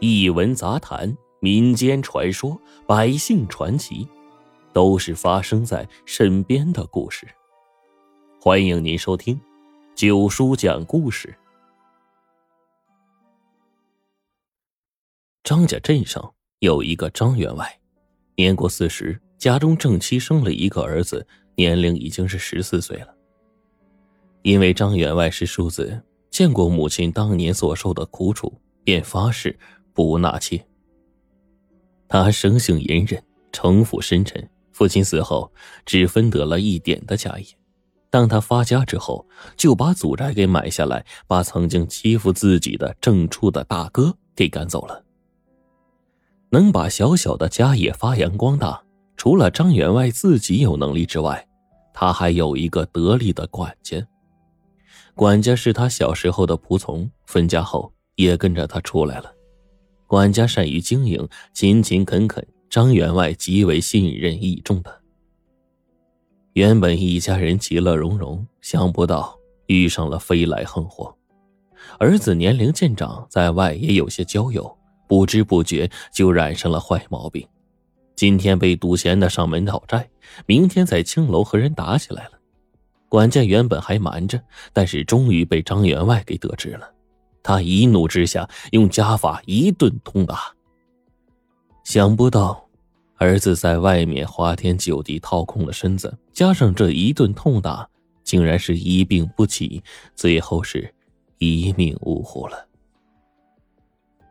异闻杂谈、民间传说、百姓传奇，都是发生在身边的故事。欢迎您收听九叔讲故事。张家镇上有一个张员外，年过四十，家中正妻生了一个儿子，年龄已经是十四岁了。因为张员外是庶子，见过母亲当年所受的苦楚，便发誓。不纳妾。他生性隐忍，城府深沉。父亲死后，只分得了一点的家业。当他发家之后，就把祖宅给买下来，把曾经欺负自己的正处的大哥给赶走了。能把小小的家业发扬光大，除了张员外自己有能力之外，他还有一个得力的管家。管家是他小时候的仆从，分家后也跟着他出来了。管家善于经营，勤勤恳恳，张员外极为信任倚重的。原本一家人其乐融融，想不到遇上了飞来横祸。儿子年龄渐长，在外也有些交友，不知不觉就染上了坏毛病。今天被赌钱的上门讨债，明天在青楼和人打起来了。管家原本还瞒着，但是终于被张员外给得知了。他一怒之下，用家法一顿痛打。想不到，儿子在外面花天酒地掏空了身子，加上这一顿痛打，竟然是一病不起，最后是一命呜呼了。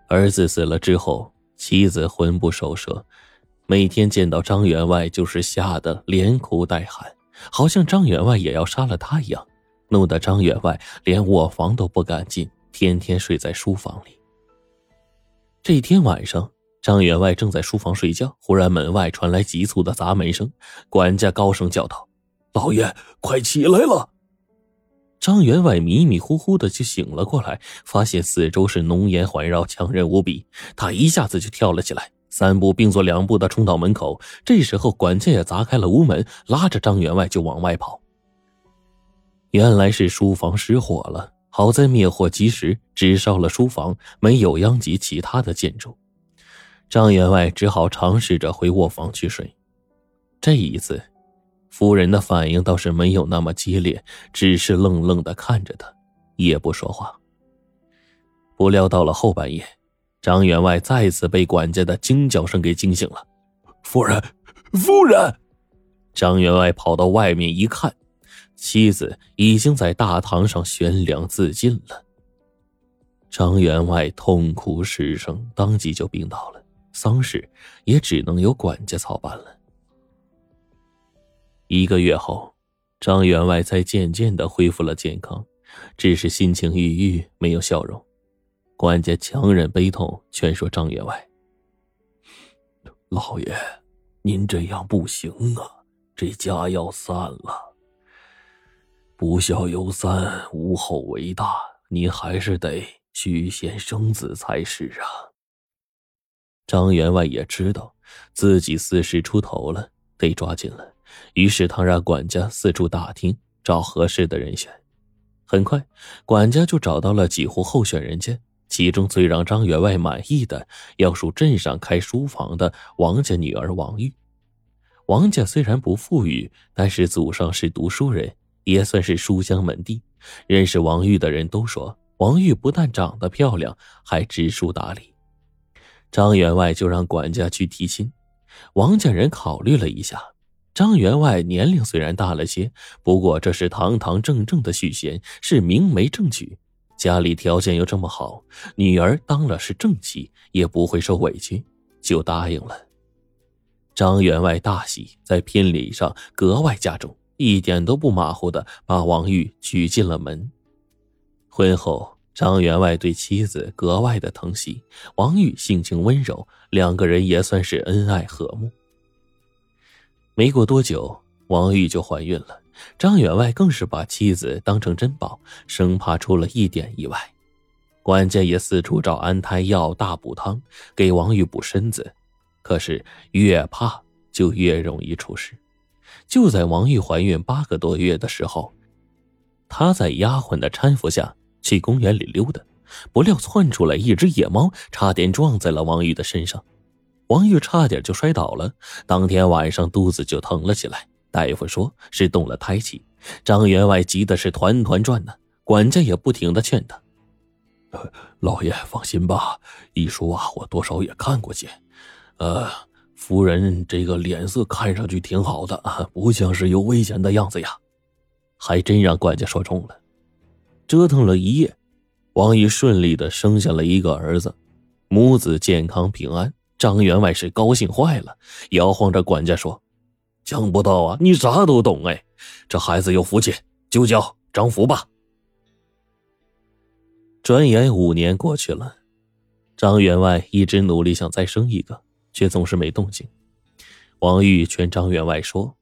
儿子死了之后，妻子魂不守舍，每天见到张员外就是吓得连哭带喊，好像张员外也要杀了他一样，弄得张员外连卧房都不敢进。天天睡在书房里。这天晚上，张员外正在书房睡觉，忽然门外传来急促的砸门声。管家高声叫道：“老爷，快起来了！”张员外迷迷糊糊的就醒了过来，发现四周是浓烟环绕，强人无比。他一下子就跳了起来，三步并作两步的冲到门口。这时候，管家也砸开了屋门，拉着张员外就往外跑。原来是书房失火了。好在灭火及时，只烧了书房，没有殃及其他的建筑。张员外只好尝试着回卧房去睡。这一次，夫人的反应倒是没有那么激烈，只是愣愣的看着他，也不说话。不料到了后半夜，张员外再次被管家的惊叫声给惊醒了。夫人，夫人！张员外跑到外面一看。妻子已经在大堂上悬梁自尽了。张员外痛哭失声，当即就病倒了，丧事也只能由管家操办了。一个月后，张员外才渐渐的恢复了健康，只是心情郁郁，没有笑容。管家强忍悲痛，劝说张员外：“老爷，您这样不行啊，这家要散了。”不孝有三，无后为大。你还是得许贤生子才是啊。张员外也知道自己四十出头了，得抓紧了。于是他让管家四处打听，找合适的人选。很快，管家就找到了几户候选人家，其中最让张员外满意的，要数镇上开书房的王家女儿王玉。王家虽然不富裕，但是祖上是读书人。也算是书香门第，认识王玉的人都说，王玉不但长得漂亮，还知书达理。张员外就让管家去提亲。王家人考虑了一下，张员外年龄虽然大了些，不过这是堂堂正正的续弦，是明媒正娶，家里条件又这么好，女儿当了是正妻，也不会受委屈，就答应了。张员外大喜，在聘礼上格外加重。一点都不马虎的把王玉娶进了门。婚后，张员外对妻子格外的疼惜，王玉性情温柔，两个人也算是恩爱和睦。没过多久，王玉就怀孕了，张员外更是把妻子当成珍宝，生怕出了一点意外。管家也四处找安胎药、大补汤给王玉补身子，可是越怕就越容易出事。就在王玉怀孕八个多月的时候，她在丫鬟的搀扶下去公园里溜达，不料窜出来一只野猫，差点撞在了王玉的身上，王玉差点就摔倒了。当天晚上肚子就疼了起来，大夫说是动了胎气。张员外急的是团团转呢，管家也不停的劝他：“ 老爷放心吧，医书啊，我多少也看过些。呃，夫人这个脸色看上去挺好的啊，不像是有危险的样子呀。”还真让管家说中了。折腾了一夜，王姨顺利的生下了一个儿子，母子健康平安。张员外是高兴坏了，摇晃着管家说：“想不到啊，你啥都懂哎，这孩子有福气，就叫张福吧。”转眼五年过去了，张员外一直努力想再生一个，却总是没动静。王玉劝张员外说：“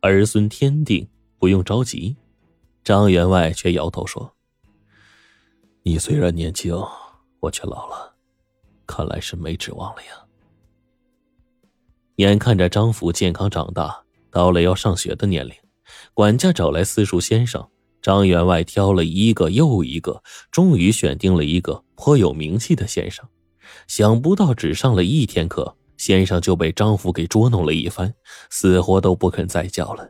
儿孙天定，不用着急。”张员外却摇头说：“你虽然年轻，我却老了，看来是没指望了呀。”眼看着张福健康长大，到了要上学的年龄，管家找来私塾先生，张员外挑了一个又一个，终于选定了一个颇有名气的先生。想不到只上了一天课，先生就被张福给捉弄了一番，死活都不肯再叫了。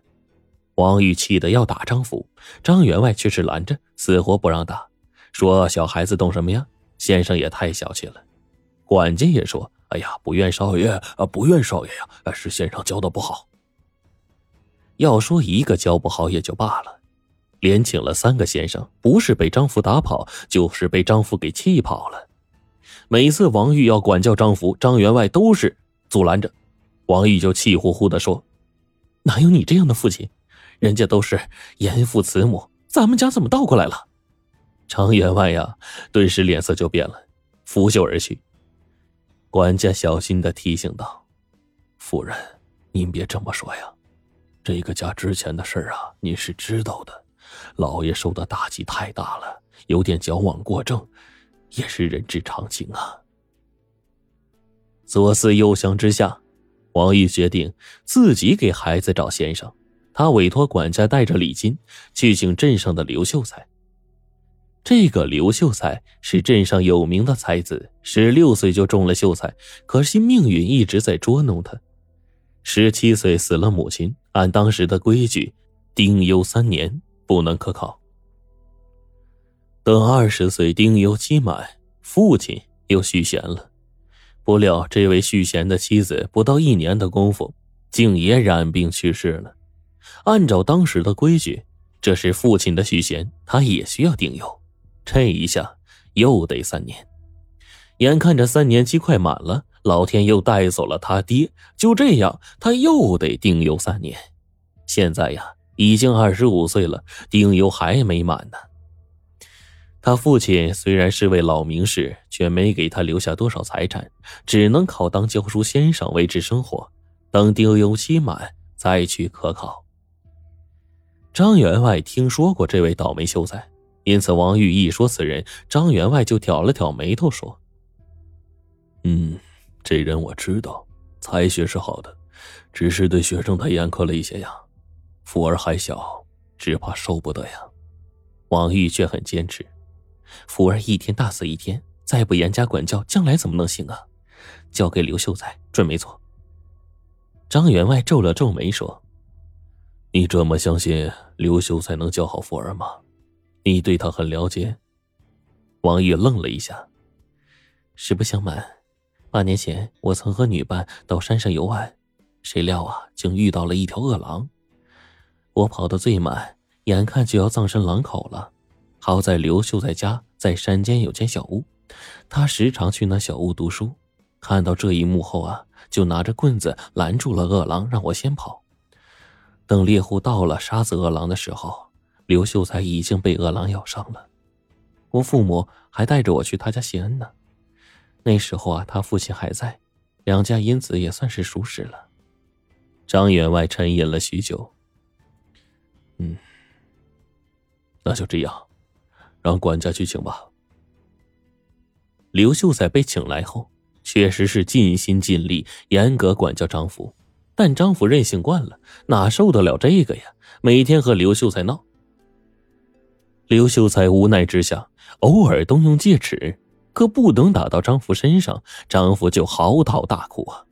王玉气得要打张福，张员外却是拦着，死活不让打，说小孩子懂什么呀？先生也太小气了。管家也说：“哎呀，不怨少爷啊，不怨少爷呀，是先生教的不好。”要说一个教不好也就罢了，连请了三个先生，不是被张福打跑，就是被张福给气跑了。每次王玉要管教张福，张员外都是阻拦着，王玉就气呼呼的说：“哪有你这样的父亲？”人家都是严父慈母，咱们家怎么倒过来了？常员外呀，顿时脸色就变了，拂袖而去。管家小心的提醒道：“夫人，您别这么说呀，这个家之前的事啊，您是知道的。老爷受的打击太大了，有点矫枉过正，也是人之常情啊。”左思右想之下，王玉决定自己给孩子找先生。他委托管家带着礼金去请镇上的刘秀才。这个刘秀才是镇上有名的才子，十六岁就中了秀才，可惜命运一直在捉弄他。十七岁死了母亲，按当时的规矩，丁忧三年不能科考。等二十岁丁忧期满，父亲又续弦了，不料这位续弦的妻子不到一年的功夫，竟也染病去世了。按照当时的规矩，这是父亲的续弦，他也需要丁忧。这一下又得三年，眼看着三年期快满了，老天又带走了他爹。就这样，他又得丁忧三年。现在呀，已经二十五岁了，丁忧还没满呢。他父亲虽然是位老名士，却没给他留下多少财产，只能靠当教书先生维持生活。等丁忧期满，再去科考。张员外听说过这位倒霉秀才，因此王玉一说此人，张员外就挑了挑眉头说：“嗯，这人我知道，才学是好的，只是对学生太严苛了一些呀。福儿还小，只怕受不得呀。”王玉却很坚持：“福儿一天大死一天，再不严加管教，将来怎么能行啊？交给刘秀才准没错。”张员外皱了皱眉说。你这么相信刘秀才能教好福儿吗？你对他很了解。王爷愣了一下。实不相瞒，八年前我曾和女伴到山上游玩，谁料啊，竟遇到了一条恶狼。我跑得最慢，眼看就要葬身狼口了。好在刘秀才家在山间有间小屋，他时常去那小屋读书。看到这一幕后啊，就拿着棍子拦住了恶狼，让我先跑。等猎户到了杀死恶狼的时候，刘秀才已经被恶狼咬伤了。我父母还带着我去他家谢恩呢。那时候啊，他父亲还在，两家因此也算是熟识了。张员外沉吟了许久，嗯，那就这样，让管家去请吧。刘秀才被请来后，确实是尽心尽力，严格管教张福。但张福任性惯了，哪受得了这个呀？每天和刘秀才闹。刘秀才无奈之下，偶尔动用戒尺，可不能打到张福身上，张福就嚎啕大哭啊。